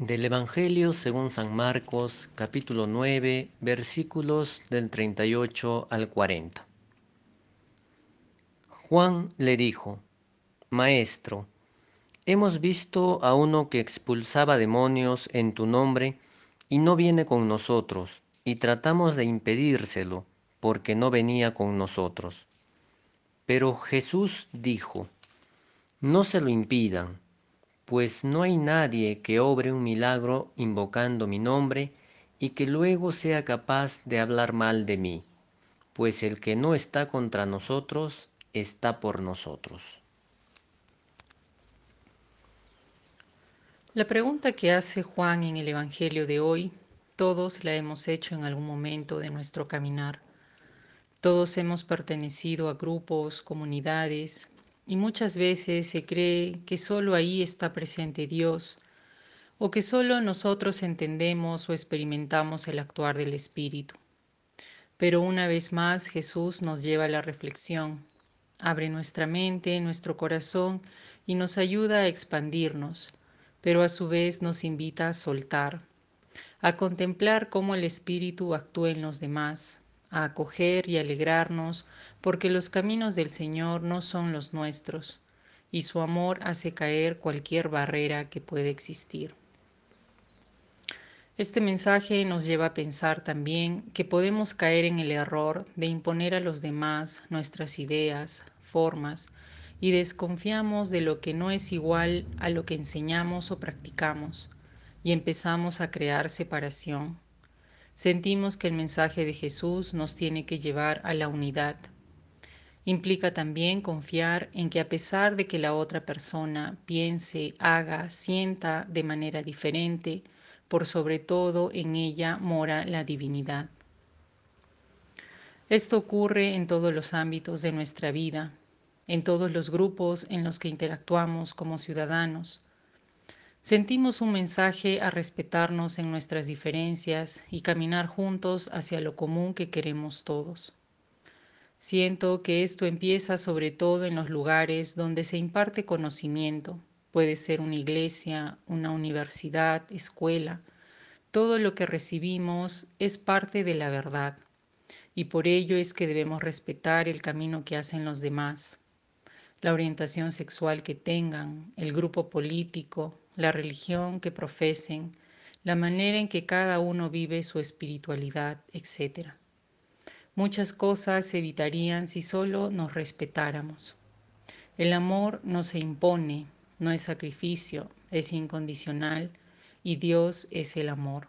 Del Evangelio según San Marcos, capítulo 9, versículos del 38 al 40. Juan le dijo, Maestro, hemos visto a uno que expulsaba demonios en tu nombre y no viene con nosotros, y tratamos de impedírselo, porque no venía con nosotros. Pero Jesús dijo, No se lo impidan pues no hay nadie que obre un milagro invocando mi nombre y que luego sea capaz de hablar mal de mí, pues el que no está contra nosotros está por nosotros. La pregunta que hace Juan en el Evangelio de hoy, todos la hemos hecho en algún momento de nuestro caminar. Todos hemos pertenecido a grupos, comunidades, y muchas veces se cree que solo ahí está presente Dios o que solo nosotros entendemos o experimentamos el actuar del Espíritu. Pero una vez más Jesús nos lleva a la reflexión, abre nuestra mente, nuestro corazón y nos ayuda a expandirnos, pero a su vez nos invita a soltar, a contemplar cómo el Espíritu actúa en los demás, a acoger y alegrarnos, porque los caminos del Señor no son los nuestros, y su amor hace caer cualquier barrera que puede existir. Este mensaje nos lleva a pensar también que podemos caer en el error de imponer a los demás nuestras ideas, formas, y desconfiamos de lo que no es igual a lo que enseñamos o practicamos, y empezamos a crear separación sentimos que el mensaje de Jesús nos tiene que llevar a la unidad. Implica también confiar en que a pesar de que la otra persona piense, haga, sienta de manera diferente, por sobre todo en ella mora la divinidad. Esto ocurre en todos los ámbitos de nuestra vida, en todos los grupos en los que interactuamos como ciudadanos, Sentimos un mensaje a respetarnos en nuestras diferencias y caminar juntos hacia lo común que queremos todos. Siento que esto empieza sobre todo en los lugares donde se imparte conocimiento. Puede ser una iglesia, una universidad, escuela. Todo lo que recibimos es parte de la verdad y por ello es que debemos respetar el camino que hacen los demás, la orientación sexual que tengan, el grupo político, la religión que profesen, la manera en que cada uno vive su espiritualidad, etc. Muchas cosas se evitarían si solo nos respetáramos. El amor no se impone, no es sacrificio, es incondicional y Dios es el amor.